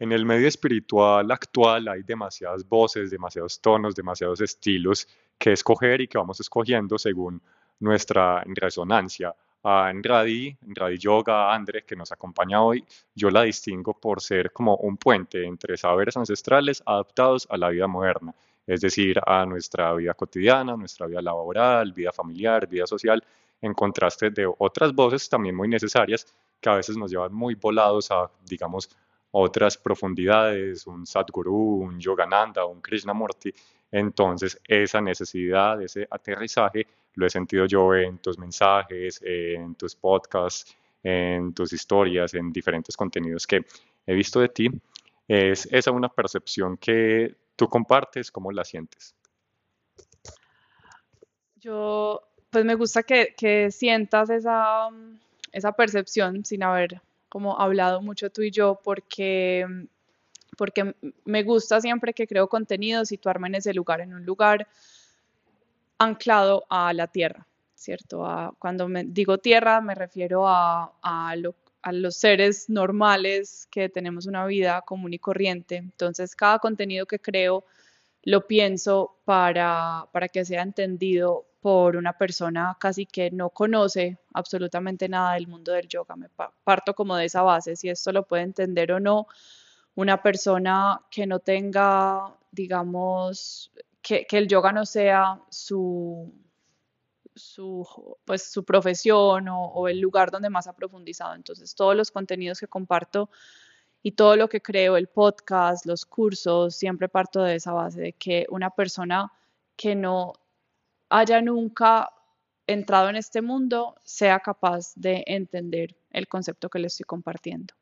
En el medio espiritual actual hay demasiadas voces, demasiados tonos, demasiados estilos que escoger y que vamos escogiendo según nuestra resonancia. A Radi, Radi Yoga, Andre, que nos acompaña hoy, yo la distingo por ser como un puente entre saberes ancestrales adaptados a la vida moderna, es decir, a nuestra vida cotidiana, nuestra vida laboral, vida familiar, vida social, en contraste de otras voces también muy necesarias que a veces nos llevan muy volados a, digamos, otras profundidades, un Sadhguru, un Yogananda, un Krishnamurti. Entonces, esa necesidad, ese aterrizaje, lo he sentido yo en tus mensajes, en tus podcasts, en tus historias, en diferentes contenidos que he visto de ti. ¿Es esa una percepción que tú compartes? ¿Cómo la sientes? Yo, pues me gusta que, que sientas esa, esa percepción sin haber como hablado mucho tú y yo, porque, porque me gusta siempre que creo contenido situarme en ese lugar, en un lugar anclado a la tierra, ¿cierto? cuando me digo tierra me refiero a, a, a los seres normales que tenemos una vida común y corriente. Entonces, cada contenido que creo lo pienso para, para que sea entendido por una persona casi que no conoce absolutamente nada del mundo del yoga. Me parto como de esa base, si esto lo puede entender o no una persona que no tenga, digamos, que, el yoga no sea su, su, pues, su profesión o, o, el lugar donde más ha profundizado. Entonces, todos los contenidos que comparto y todo lo que creo, el podcast, los cursos, siempre parto de esa base de que una persona que no haya nunca entrado en este mundo sea capaz de entender el concepto que le estoy compartiendo.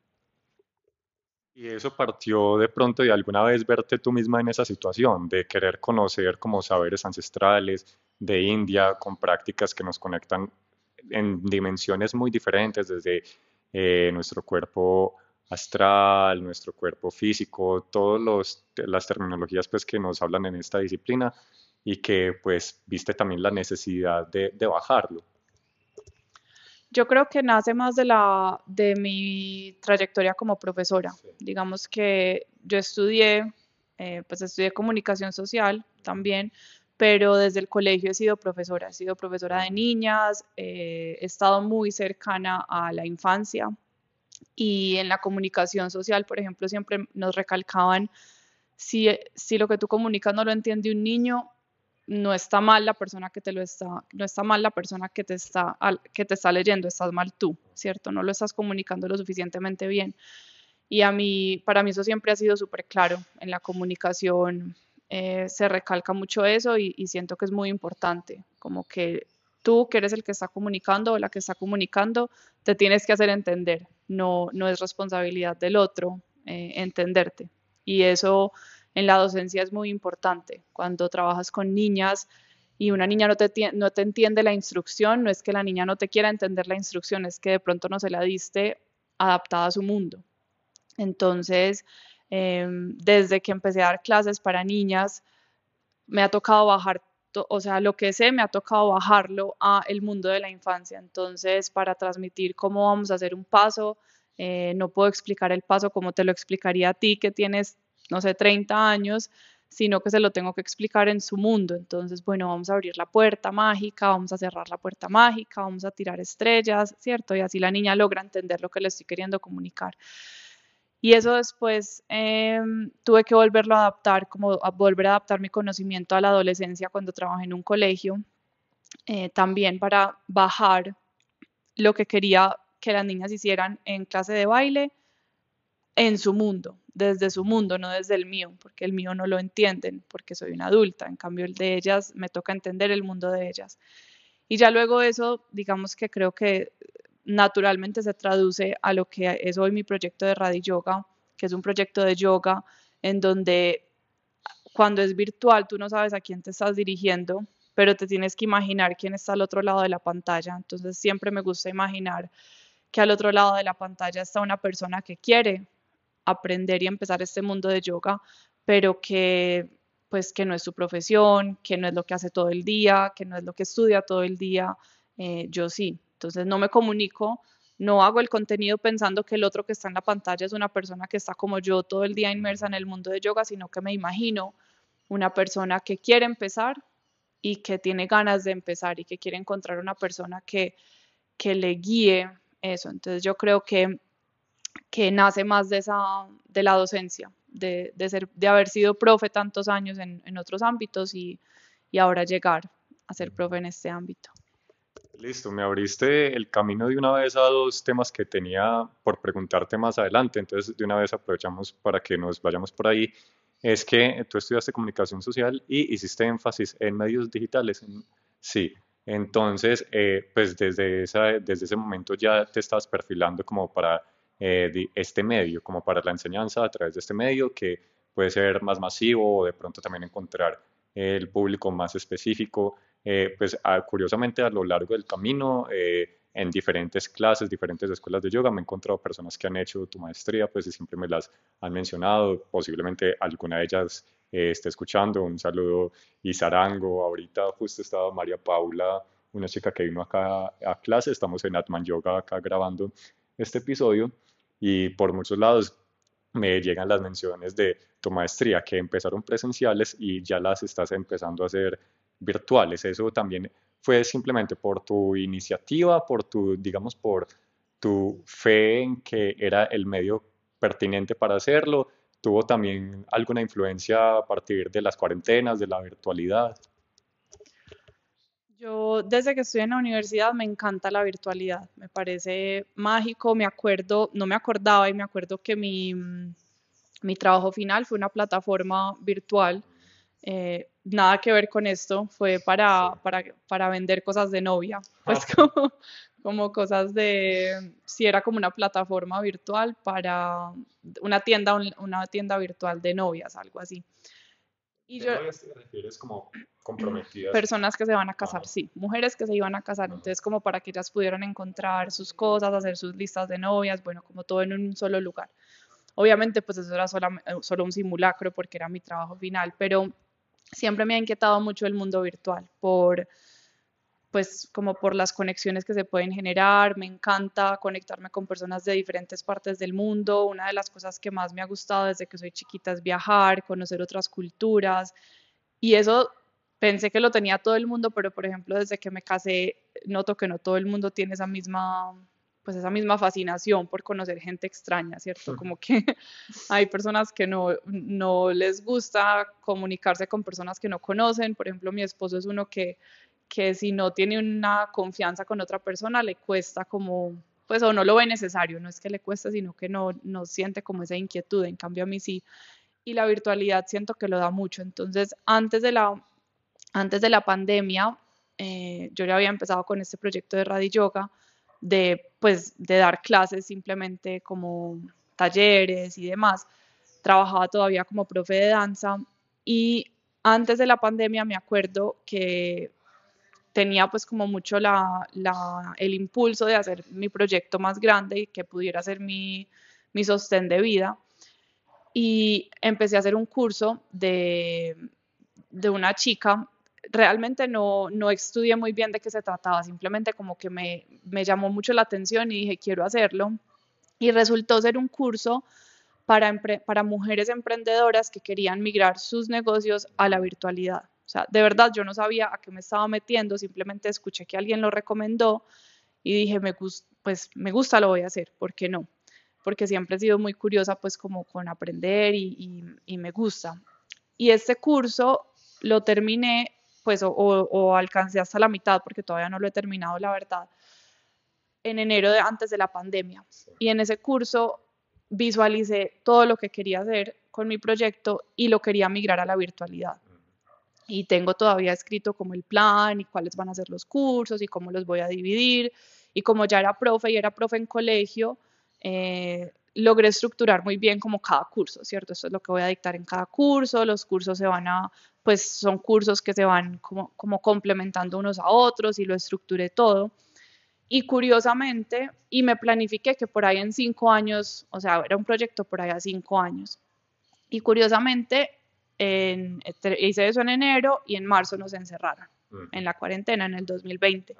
Y eso partió de pronto de alguna vez verte tú misma en esa situación, de querer conocer como saberes ancestrales de India con prácticas que nos conectan en dimensiones muy diferentes, desde eh, nuestro cuerpo astral, nuestro cuerpo físico, todas las terminologías pues, que nos hablan en esta disciplina y que pues viste también la necesidad de, bajarlo. Yo creo que nace más de, la, de mi trayectoria como profesora. Digamos que yo estudié, eh, pues estudié comunicación social también, pero desde el colegio he sido profesora, he sido profesora de niñas, eh, he estado muy cercana a la infancia y en la comunicación social, por ejemplo, siempre nos recalcaban, si, si lo que tú comunicas no lo entiende un niño, no está mal la persona que te lo está, no está mal la persona que te está, que te está leyendo, estás mal tú, ¿cierto? No lo estás comunicando lo suficientemente bien. Y a mí, para mí eso siempre ha sido súper claro. En la comunicación eh, se recalca mucho eso y, siento que es muy importante, como que tú que eres el que está comunicando o la que está comunicando, te tienes que hacer entender, no, no es responsabilidad del otro eh, entenderte. Y eso en la docencia es muy importante. Cuando trabajas con niñas y una niña no te, no te entiende la instrucción, no es que la niña no te quiera entender la instrucción, es que de pronto no se la diste adaptada a su mundo. Entonces, em, desde que empecé a dar clases para niñas, me ha tocado bajar, o sea, lo que sé, me ha tocado bajarlo a el mundo de la infancia. Entonces, para transmitir cómo vamos a hacer un paso, eh, no puedo explicar el paso como te lo explicaría a ti que tienes no sé, 30 años, sino que se lo tengo que explicar en su mundo. Entonces, bueno, vamos a abrir la puerta mágica, vamos a cerrar la puerta mágica, vamos a tirar estrellas, ¿cierto? Y así la niña logra entender lo que le estoy queriendo comunicar. Y eso después em, tuve que volverlo a adaptar, como volver a adaptar mi conocimiento a la adolescencia cuando trabajé en un colegio, eh, también para bajar lo que quería que las niñas hicieran en clase de baile en su mundo, desde su mundo, no desde el mío, porque el mío no lo entienden, porque soy una adulta, en cambio el de ellas me toca entender el mundo de ellas. Y ya luego eso, digamos que creo que naturalmente se traduce a lo que es hoy mi proyecto de Radi Yoga, que es un proyecto de yoga en donde cuando es virtual tú no sabes a quién te estás dirigiendo, pero te tienes que imaginar quién está al otro lado de la pantalla. Entonces siempre me gusta imaginar que al otro lado de la pantalla está una persona que quiere aprender y empezar este mundo de yoga, pero que pues que no es su profesión, que no es lo que hace todo el día, que no es lo que estudia todo el día, eh, yo sí. Entonces no me comunico no hago el contenido pensando que el otro que está en la pantalla es una persona que está como yo todo el día inmersa en el mundo de yoga, sino que me imagino una persona que quiere empezar y que tiene ganas de empezar y que quiere encontrar una persona que, que le guíe eso. Entonces yo creo que, que nace más de, esa, de la docencia, de, de, ser, de haber sido profe tantos años en, en otros ámbitos y, y ahora llegar a ser profe en este ámbito. Listo, me abriste el camino de una vez a dos temas que tenía por preguntarte más adelante, entonces de una vez aprovechamos para que nos vayamos por ahí. Es que tú estudiaste comunicación social y hiciste énfasis en medios digitales. Sí, entonces, eh, pues desde, esa, desde ese momento ya te estás perfilando como para eh, este medio, como para la enseñanza a través de este medio que puede ser más masivo o de pronto también encontrar el público más específico. Eh, pues curiosamente a lo largo del camino, eh, en diferentes clases, diferentes escuelas de yoga, me he encontrado personas que han hecho tu maestría, pues y siempre me las han mencionado, posiblemente alguna de ellas eh, esté escuchando, un saludo y Zarango, ahorita justo estaba María Paula, una chica que vino acá a clase, estamos en Atman Yoga acá grabando este episodio y por muchos lados me llegan las menciones de tu maestría que empezaron presenciales y ya las estás empezando a hacer virtuales. Eso también fue simplemente por tu iniciativa, por tu, digamos, por tu fe en que era el medio pertinente para hacerlo. ¿Tuvo también alguna influencia a partir de las cuarentenas, de la virtualidad? Yo desde que estoy en la universidad me encanta la virtualidad, me parece mágico, me acuerdo, no me acordaba y me acuerdo que mi, mi trabajo final fue una plataforma virtual eh, nada que ver con esto, fue para, para, para vender cosas de novia, pues como, como, cosas de, si era como una plataforma virtual para una tienda, una tienda virtual de novias, algo así. Y yo, te refieres como comprometidas? Personas que se van a casar, sí, mujeres que se iban a casar, entonces como para que ellas pudieran encontrar sus cosas, hacer sus listas de novias, bueno, como todo en un solo lugar. Obviamente, pues eso era solo, solo un simulacro porque era mi trabajo final, pero siempre me ha inquietado mucho el mundo virtual por pues como por las conexiones que se pueden generar, me encanta conectarme con personas de diferentes partes del mundo, una de las cosas que más me ha gustado desde que soy chiquita es viajar, conocer otras culturas y eso pensé que lo tenía todo el mundo, pero por ejemplo desde que me casé noto que no todo el mundo tiene esa misma pues esa misma fascinación por conocer gente extraña, ¿cierto? Como que hay personas que no, no les gusta comunicarse con personas que no conocen, por ejemplo, mi esposo es uno que, que si no tiene una confianza con otra persona le cuesta como, pues o no lo ve necesario, no es que le cueste, sino que no, no siente como esa inquietud, en cambio a mí sí, y la virtualidad siento que lo da mucho, entonces antes de la, antes de la pandemia, eh, yo ya había empezado con este proyecto de Radio Yoga, de, pues, de dar clases simplemente como talleres y demás. Trabajaba todavía como profe de danza. Y antes de la pandemia me acuerdo que tenía pues como mucho el impulso de hacer mi proyecto más grande y que pudiera ser mi, sostén de vida. Y empecé a hacer un curso de, de una chica realmente no, no estudié muy bien de qué se trataba, simplemente como que me, me llamó mucho la atención y dije, quiero hacerlo. Y resultó ser un curso para mujeres emprendedoras que querían migrar sus negocios a la virtualidad. O sea, de verdad yo no sabía a qué me estaba metiendo, simplemente escuché que alguien lo recomendó y dije, me pues me gusta, lo voy a hacer, ¿por qué no? Porque siempre he sido muy curiosa pues como con aprender y, y, y me gusta. Y este curso lo terminé pues o, alcancé hasta la mitad porque todavía no lo he terminado, la verdad, en enero de antes de la pandemia. Y en ese curso visualicé todo lo que quería hacer con mi proyecto y lo quería migrar a la virtualidad. Y tengo todavía escrito como el plan y cuáles van a ser los cursos y cómo los voy a dividir. Y como ya era profe y era profe en colegio, eh, logré estructurar muy bien como cada curso, ¿cierto? Esto es lo que voy a dictar en cada curso, los cursos se van a, pues son cursos que se van como, como complementando unos a otros y lo estructuré todo. Y curiosamente, y me planifiqué que por ahí en cinco años, o sea, era un proyecto por ahí a cinco años. Y curiosamente, en, hice eso en enero y en marzo nos encerraron en la cuarentena en el 2020.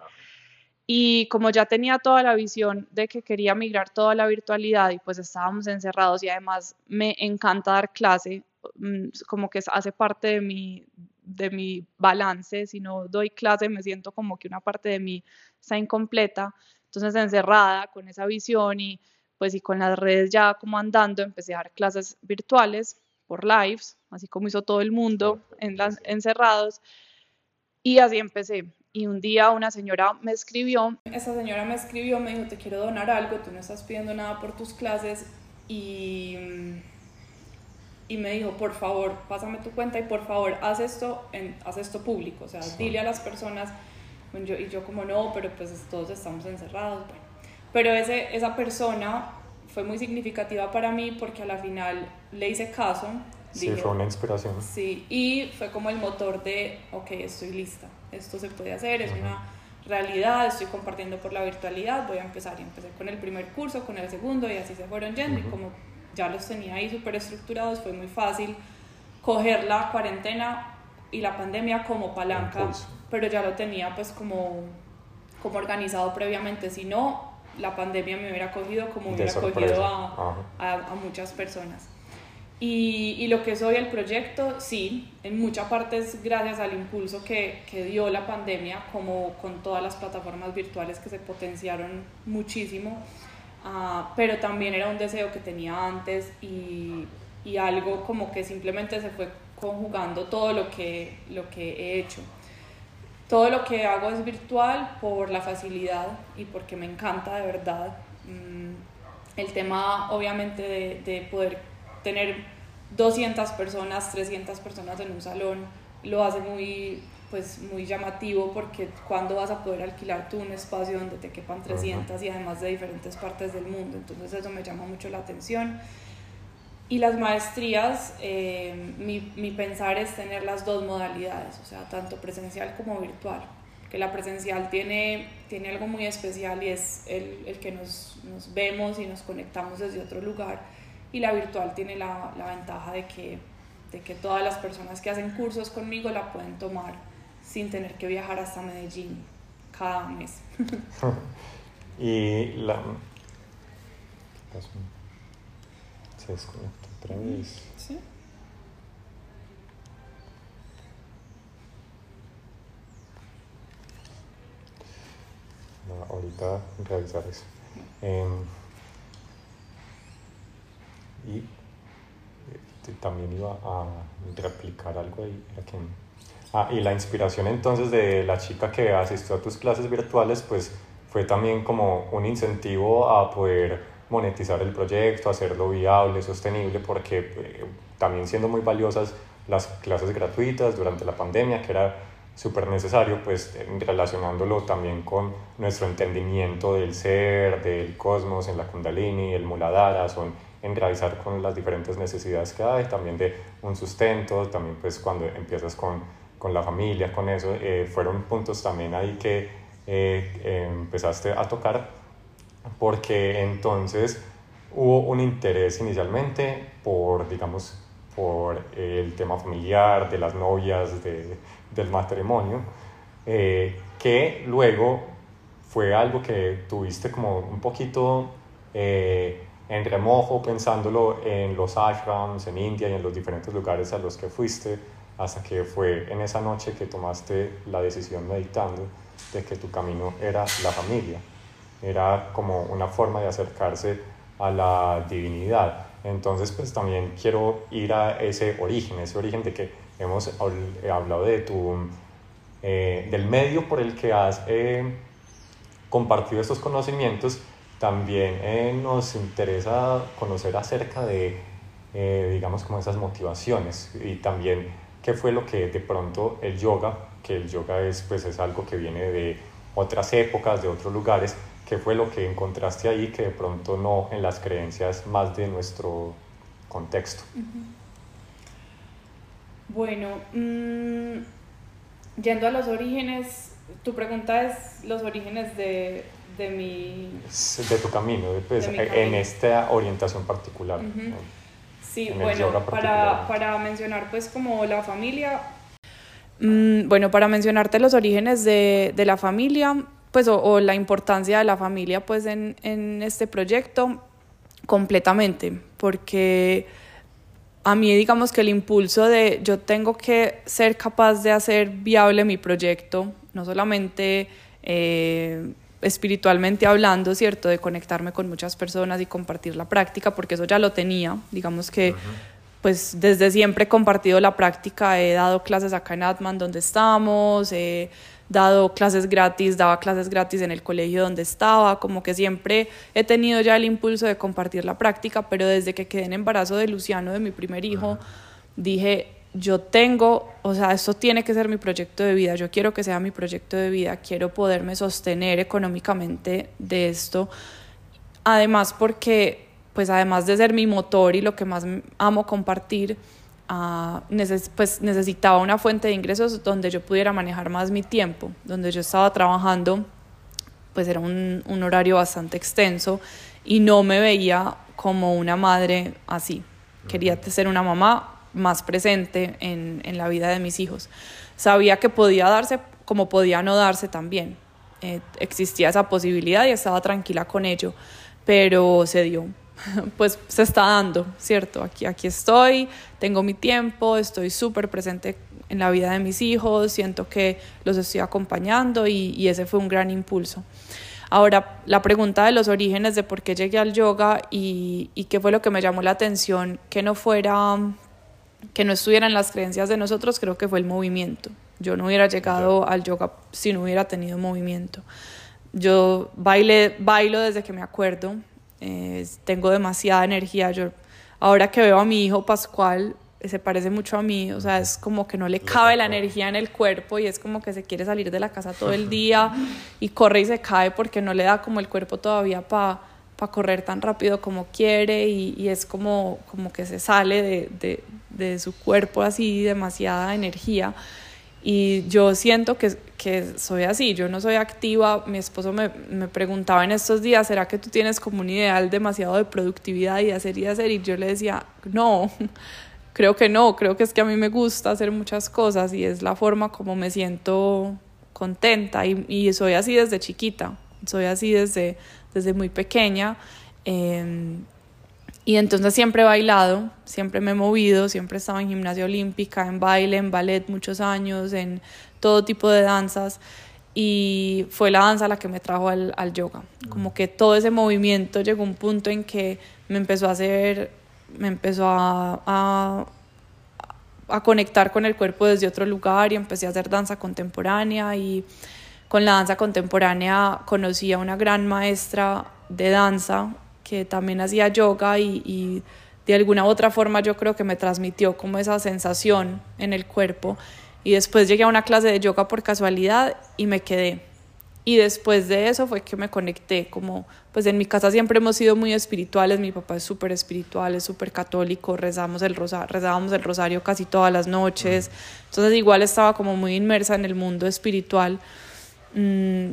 Y como ya tenía toda la visión de que quería migrar toda la virtualidad y pues estábamos encerrados y además me encanta dar clase, mm, como que hace parte de mi, de mi balance, si no doy clase me siento como que una parte de mí está incompleta, entonces encerrada con esa visión y pues y con las redes ya como andando, empecé a dar clases virtuales por lives, así como hizo todo el mundo en las, encerrados. Y así empecé. Y un día una señora me escribió. Esa señora me escribió, me dijo, te quiero donar algo, tú no estás pidiendo nada por tus clases y, y me dijo, por favor, pásame tu cuenta y por favor, haz esto, en, haz esto público, o sea, dile a las personas, y yo como no, pero pues todos estamos encerrados, bueno. Pero ese, esa persona fue muy significativa para mí porque a la final le hice caso. Sí, fue una inspiración. Sí, y fue como el motor de, ok, estoy lista esto se puede hacer, es una realidad, estoy compartiendo por la virtualidad, voy a empezar y empecé con el primer curso, con el segundo y así se fueron yendo y como ya los tenía ahí súper estructurados fue muy fácil coger la cuarentena y la pandemia como palanca, pero ya lo tenía pues como, como organizado previamente, si no la pandemia me hubiera cogido como hubiera cogido a, a muchas personas. Y, y, lo que es hoy el proyecto, sí, en mucha parte es gracias al impulso que, que, dio la pandemia, como con todas las plataformas virtuales que se potenciaron muchísimo, uh, pero también era un deseo que tenía antes y, y, algo como que simplemente se fue conjugando todo lo que, lo que he hecho. Todo lo que hago es virtual por la facilidad y porque me encanta de verdad. Mm, el tema obviamente de, de poder tener 200 personas, 300 personas en un salón, lo hace muy, pues, muy llamativo porque cuando vas a poder alquilar tú un espacio donde te quepan 300 y además de diferentes partes del mundo. Entonces eso me llama mucho la atención. Y las maestrías, eh, mi, mi, pensar es tener las dos modalidades, o sea, tanto presencial como virtual. Que la presencial tiene, tiene algo muy especial y es el, el que nos, nos vemos y nos conectamos desde otro lugar y la virtual tiene la, la ventaja de que, de que todas las personas que hacen cursos conmigo la pueden tomar sin tener que viajar hasta Medellín cada mes. y la... Se desconecta otra vez. Sí. No, ahorita revisar eso. Eh, y eh, también iba a replicar algo ahí. Ah, y la inspiración entonces de la chica que asistió a tus clases virtuales, pues fue también como un incentivo a poder monetizar el proyecto, hacerlo viable, sostenible, porque eh, también siendo muy valiosas las clases gratuitas durante la pandemia, que era súper necesario, pues relacionándolo también con nuestro entendimiento del ser, del cosmos, en la kundalini, el muladhara, son en realizar con las diferentes necesidades que hay, también de un sustento, también pues cuando empiezas con, con la familia, con eso, eh, fueron puntos también ahí que eh, empezaste a tocar, porque entonces hubo un interés inicialmente por, digamos, por el tema familiar, de las novias, de, del matrimonio, eh, que luego fue algo que tuviste como un poquito en remojo, pensándolo en los ashrams, en India y en los diferentes lugares a los que fuiste, hasta que fue en esa noche que tomaste la decisión meditando de que tu camino era la familia, era como una forma de acercarse a la divinidad. Entonces, pues también quiero ir a ese origen, ese origen de que hemos hablado de tu, eh, del medio por el que has eh, compartido estos conocimientos, también eh, nos interesa conocer acerca de, eh, digamos, como esas motivaciones y también qué fue lo que de pronto el yoga, que el yoga es, pues, es algo que viene de otras épocas, de otros lugares, qué fue lo que encontraste ahí que de pronto no en las creencias más de nuestro contexto. Bueno, mm, yendo a los orígenes, tu pregunta es los orígenes de, de mi... De tu camino, pues, en esta orientación particular. Sí, bueno, para, para, mencionar pues como la familia, mm, bueno, para mencionarte los orígenes de, de la familia, pues, o, la importancia de la familia, pues, en, en este proyecto, completamente, porque a mí digamos que el impulso de yo tengo que ser capaz de hacer viable mi proyecto, no solamente eh, espiritualmente hablando, ¿cierto? De conectarme con muchas personas y compartir la práctica, porque eso ya lo tenía, digamos que pues desde siempre he compartido la práctica, he dado clases acá en Atman donde estamos, he dado clases gratis, daba clases gratis en el colegio donde estaba, como que siempre he tenido ya el impulso de compartir la práctica, pero desde que quedé en embarazo de Luciano, de mi primer hijo, dije, yo tengo, o sea, esto tiene que ser mi proyecto de vida, yo quiero que sea mi proyecto de vida, quiero poderme sostener económicamente de esto, además porque pues además de ser mi motor y lo que más amo compartir, uh, pues necesitaba una fuente de ingresos donde yo pudiera manejar más mi tiempo, donde yo estaba trabajando, pues era un, un horario bastante extenso y no me veía como una madre así. Quería ser una mamá más presente en, en, la vida de mis hijos. Sabía que podía darse como podía no darse también. Eh, existía esa posibilidad y estaba tranquila con ello, pero se dio pues se está dando, ¿cierto? Aquí, aquí estoy, tengo mi tiempo, estoy súper presente en la vida de mis hijos, siento que los estoy acompañando y, ese fue un gran impulso. Ahora, la pregunta de los orígenes de por qué llegué al yoga y, y qué fue lo que me llamó la atención, que no fuera, que no estuvieran las creencias de nosotros, creo que fue el movimiento. Yo no hubiera llegado al yoga si no hubiera tenido movimiento. Yo baile, bailo desde que me acuerdo, tengo demasiada energía. Yo, ahora que veo a mi hijo Pascual, se parece mucho a mí, o sea, es como que no le cabe la energía en el cuerpo y es como que se quiere salir de la casa todo el día y corre y se cae porque no le da como el cuerpo todavía para pa correr tan rápido como quiere y, y, es como, como que se sale de, de, de su cuerpo así demasiada energía. Y yo siento que, que, soy así, yo no soy activa. Mi esposo me, me, preguntaba en estos días, ¿será que tú tienes como un ideal demasiado de productividad y hacer y hacer? Y yo le decía, no, creo que no, creo que es que a mí me gusta hacer muchas cosas y es la forma como me siento contenta y, y soy así desde chiquita, soy así desde, desde muy pequeña. Eh, y entonces siempre he bailado, siempre me he movido, siempre he estado en gimnasia olímpica, en baile, en ballet muchos años, en todo tipo de danzas. Y fue la danza la que me trajo al, al yoga. Como que todo ese movimiento llegó a un punto en que me empezó a hacer, me empezó a, a, a conectar con el cuerpo desde otro lugar y empecé a hacer danza contemporánea. Y con la danza contemporánea conocí a una gran maestra de danza que también hacía yoga y, de alguna u otra forma yo creo que me transmitió como esa sensación en el cuerpo. Y después llegué a una clase de yoga por casualidad y me quedé. Y después de eso fue que me conecté, como pues en mi casa siempre hemos sido muy espirituales, mi papá es súper espiritual, es súper católico, rezamos el rosario, rezábamos el rosario casi todas las noches, entonces igual estaba como muy inmersa en el mundo espiritual mm,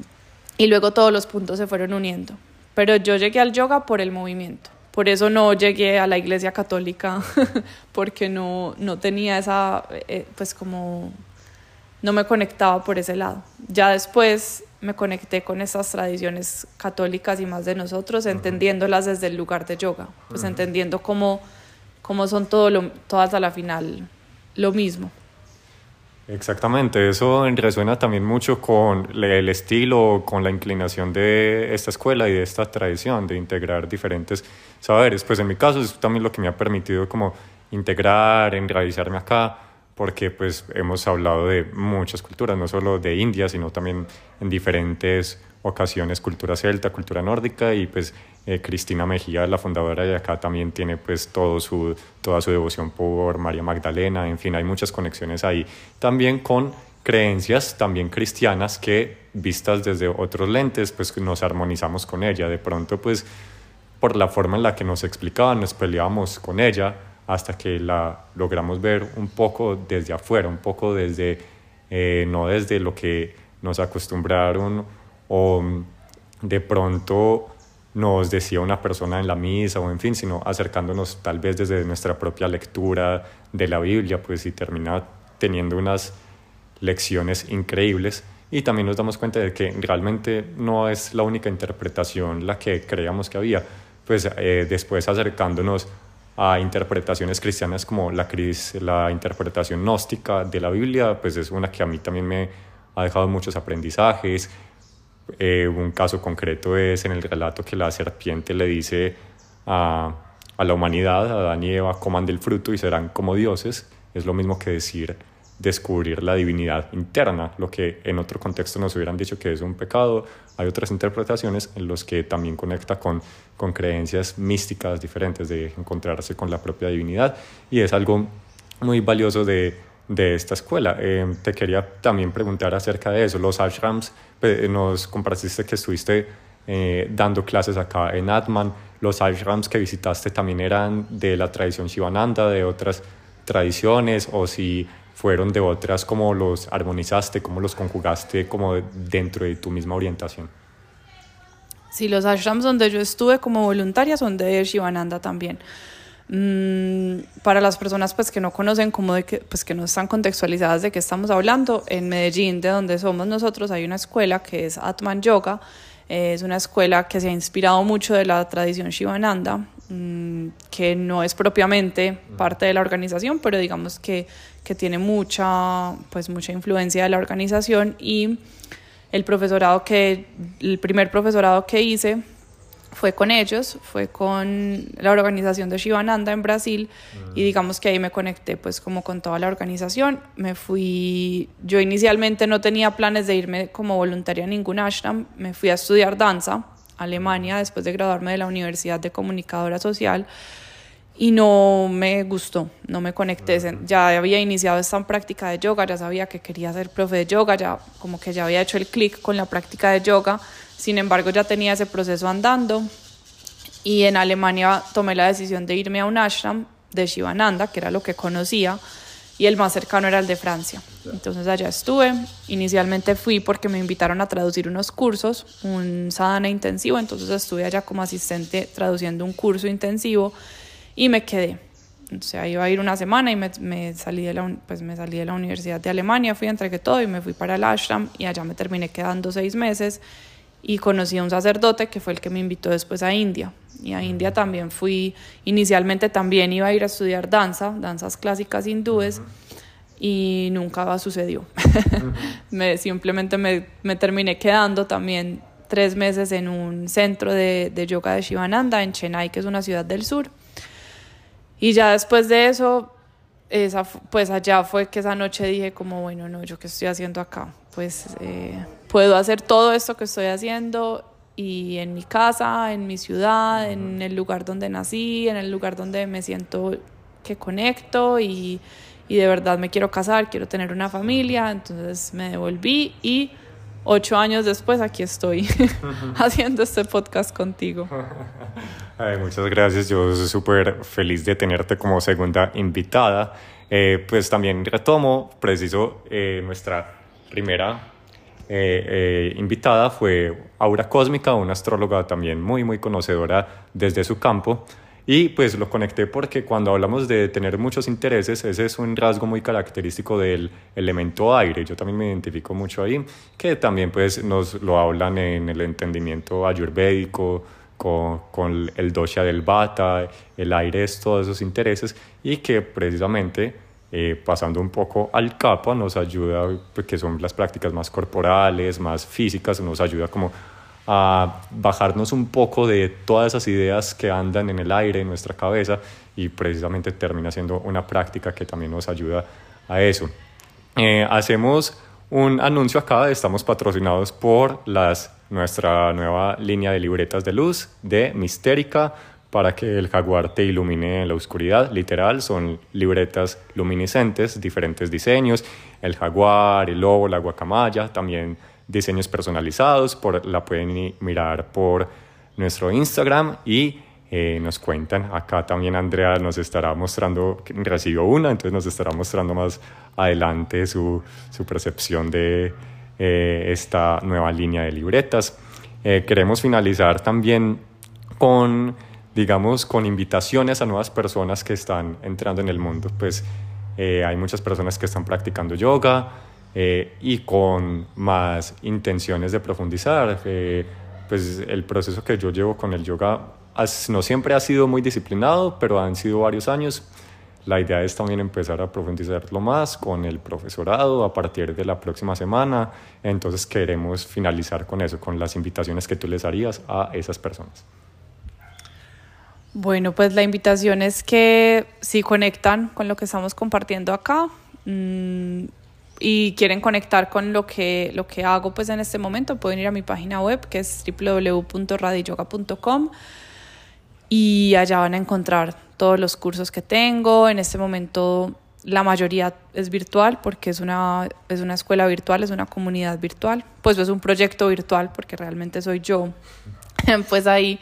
y luego todos los puntos se fueron uniendo. Pero yo llegué al yoga por el movimiento. Por eso no llegué a la iglesia católica, porque no, no tenía esa, eh, pues como, no me conectaba por ese lado. Ya después me conecté con esas tradiciones católicas y más de nosotros, entendiéndolas desde el lugar de yoga, pues entendiendo cómo, cómo son todo lo, todas a la final lo mismo. Exactamente, eso resuena también mucho con el estilo, con la inclinación de esta escuela y de esta tradición de integrar diferentes saberes. Pues en mi caso es también lo que me ha permitido como integrar, enraizarme acá, porque pues hemos hablado de muchas culturas, no solo de India, sino también en diferentes ocasiones cultura celta, cultura nórdica y pues eh, Cristina Mejía, la fundadora de acá, también tiene pues todo su, toda su devoción por María Magdalena, en fin, hay muchas conexiones ahí. También con creencias también cristianas que vistas desde otros lentes pues nos armonizamos con ella. De pronto pues por la forma en la que nos explicaban nos peleábamos con ella hasta que la logramos ver un poco desde afuera, un poco desde, eh, no desde lo que nos acostumbraron o de pronto nos decía una persona en la misa o en fin, sino acercándonos tal vez desde nuestra propia lectura de la Biblia, pues y termina teniendo unas lecciones increíbles. y también nos damos cuenta de que realmente no es la única interpretación la que creíamos que había, pues eh, después acercándonos a interpretaciones cristianas como la, la interpretación gnóstica de la Biblia, pues es una que a mí también me ha dejado muchos aprendizajes. Eh, un caso concreto es en el relato que la serpiente le dice a, a la humanidad, a Adán y coman del fruto y serán como dioses. Es lo mismo que decir descubrir la divinidad interna, lo que en otro contexto nos hubieran dicho que es un pecado. Hay otras interpretaciones en las que también conecta con, con creencias místicas diferentes de encontrarse con la propia divinidad y es algo muy valioso de, de esta escuela. Eh, te quería también preguntar acerca de eso. Los ashrams, nos compartiste que estuviste eh, dando clases acá en Atman. Los ashrams que visitaste también eran de la tradición Shivananda, de otras tradiciones, o si fueron de otras, cómo los armonizaste, cómo los conjugaste como dentro de tu misma orientación. Sí, los ashrams donde yo estuve como voluntaria son de Shivananda también. Mm, para las personas pues que no conocen como de que pues que no están contextualizadas de qué estamos hablando en Medellín de donde somos nosotros hay una escuela que es Atman Yoga. Es una escuela que se ha inspirado mucho de la tradición Shivananda mm, que no es propiamente parte de la organización pero digamos que que tiene mucha, pues, mucha influencia de la organización. Y el profesorado que, el primer profesorado que hice fue con ellos, fue con la organización de Shivananda en Brasil y mm. digamos que ahí me conecté pues como con toda la organización, me fui, yo inicialmente no tenía planes de irme como voluntaria a ningún ashram, me fui a estudiar danza a Alemania después de graduarme de la Universidad de Comunicadora Social y no me gustó, no me conecté. Ya había iniciado esta práctica de yoga, ya sabía que quería ser profe de yoga, ya como que ya había hecho el clic con la práctica de yoga, sin embargo ya tenía ese proceso andando y en Alemania tomé la decisión de irme a un ashram de Shivananda, que era lo que conocía, y el más cercano era el de Francia. Entonces allá estuve, inicialmente fui porque me invitaron a traducir unos cursos, un sadhana intensivo, entonces estuve allá como asistente traduciendo un curso intensivo y me quedé. O sea, iba a ir una semana y me, me, salí de la, pues me salí de la Universidad de Alemania, fui, entregué todo y me fui para el ashram y allá me terminé quedando seis meses y conocí a un sacerdote que fue el que me invitó después a India. Y a India también fui, inicialmente también iba a ir a estudiar danza, danzas clásicas hindúes, y nunca sucedió. me, simplemente me, me, terminé quedando también tres meses en un centro de, de yoga de Shivananda en Chennai, que es una ciudad del sur. Y ya después de eso, esa, pues allá fue que esa noche dije como, bueno, no, yo qué estoy haciendo acá. Pues eh, puedo hacer todo esto que estoy haciendo y en mi casa, en mi ciudad, en el lugar donde nací, en el lugar donde me siento que conecto y, y de verdad me quiero casar, quiero tener una familia. Entonces me devolví y ocho años después aquí estoy haciendo este podcast contigo. muchas gracias, yo soy súper feliz de tenerte como segunda invitada. Eh, pues también retomo, preciso, eh, nuestra primera eh, invitada fue Aura Cósmica, una astróloga también muy, muy conocedora desde su campo. Y pues lo conecté porque cuando hablamos de tener muchos intereses, ese es un rasgo muy característico del elemento aire. Yo también me identifico mucho ahí, que también pues nos lo hablan en el entendimiento ayurvédico, con, con el dosha del bata, el aire es todos esos intereses y que precisamente eh, pasando un poco al capa nos ayuda, pues, que son las prácticas más corporales, más físicas, nos ayuda como a bajarnos un poco de todas esas ideas que andan en el aire, en nuestra cabeza, y precisamente termina siendo una práctica que también nos ayuda a eso. Eh, hacemos un anuncio acá, estamos patrocinados por las, nuestra nueva línea de libretas de luz de Mistérica para que el jaguar te ilumine en la oscuridad, literal, son libretas luminiscentes, diferentes diseños, el jaguar, el lobo, la guacamaya, también diseños personalizados, por, la pueden mirar por nuestro Instagram y eh, nos cuentan. Acá también Andrea nos estará mostrando, recibió una, entonces nos estará mostrando más adelante su, su percepción de eh, esta nueva línea de libretas. Eh, queremos finalizar también con, digamos, con invitaciones a nuevas personas que están entrando en el mundo. Pues hay muchas personas que están practicando yoga, eh, y con más intenciones de profundizar. Eh, pues el proceso que yo llevo con el yoga no siempre ha sido muy disciplinado, pero han sido varios años. La idea es también empezar a profundizarlo más con el profesorado a partir de la próxima semana. Entonces queremos finalizar con eso, con las invitaciones que tú les harías a esas personas. Bueno, pues la invitación es que si conectan con lo que estamos compartiendo acá mmm, y quieren conectar con lo que, lo que hago pues en este momento, pueden ir a mi página web que es www.radiyoga.com y allá van a encontrar todos los cursos que tengo. En este momento la mayoría es virtual porque es una, es una escuela virtual, es una comunidad virtual, pues es un proyecto virtual porque realmente soy yo, pues ahí.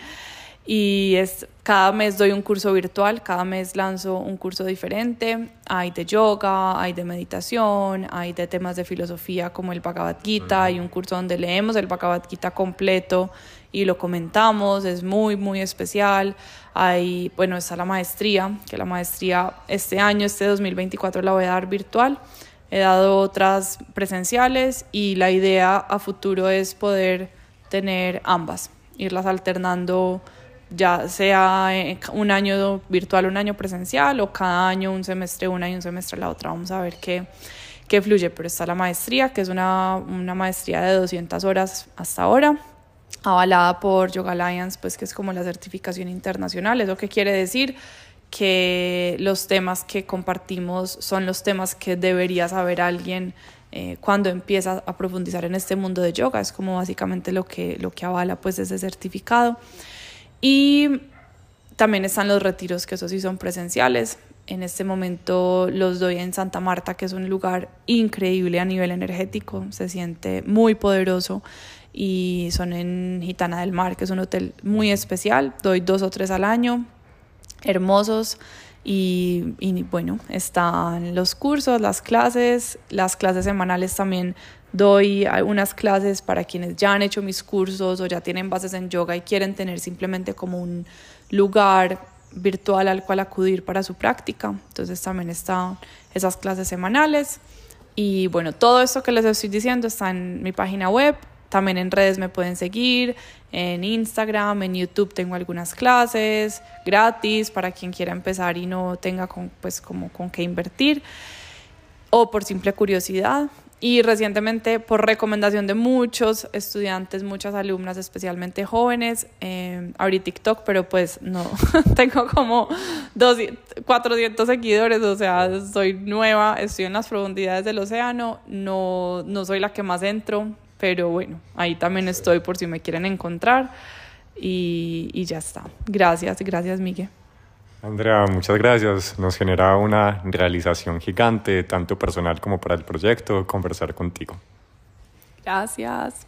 Y es, cada mes doy un curso virtual, cada mes lanzo un curso diferente. Hay de yoga, hay de meditación, hay de temas de filosofía como el Bhagavad Gita, hay un curso donde leemos el Bhagavad Gita completo y lo comentamos, es muy, muy especial. Hay, bueno, está la maestría, que la maestría este año, este 2024, la voy a dar virtual. He dado otras presenciales y la idea a futuro es poder tener ambas, irlas alternando ya sea un año virtual, un año presencial o cada año un semestre una y un semestre la otra. Vamos a ver qué, qué fluye. Pero está la maestría, que es una, una maestría de 200 horas hasta ahora avalada por Yoga Alliance, pues que es como la certificación internacional. ¿Eso qué quiere decir? Que los temas que compartimos son los temas que debería saber alguien eh, cuando empieza a profundizar en este mundo de yoga. Es como básicamente lo que, lo que avala pues ese certificado. Y también están los retiros, que esos sí son presenciales. En este momento los doy en Santa Marta, que es un lugar increíble a nivel energético, se siente muy poderoso y son en Gitana del Mar, que es un hotel muy especial. Doy dos o tres al año, hermosos. Y, y, bueno, están los cursos, las clases, las clases semanales también doy unas clases para quienes ya han hecho mis cursos o ya tienen bases en yoga y quieren tener simplemente como un lugar virtual al cual acudir para su práctica. Entonces también están esas clases semanales. Y bueno, todo esto que les estoy diciendo está en mi página web también en redes me pueden seguir, en Instagram, en YouTube tengo algunas clases gratis para quien quiera empezar y no tenga con, pues como con qué invertir o por simple curiosidad. Y recientemente, por recomendación de muchos estudiantes, muchas alumnas, especialmente jóvenes, eh, abrí TikTok, pero pues no, tengo como 400 seguidores, o sea, soy nueva, estoy en las profundidades del océano, no, no soy la que más entro, pero bueno, ahí también estoy por si me quieren encontrar y, y ya está. Gracias, gracias Miguel. Andrea, muchas gracias. Nos genera una realización gigante, tanto personal como para el proyecto, conversar contigo. Gracias.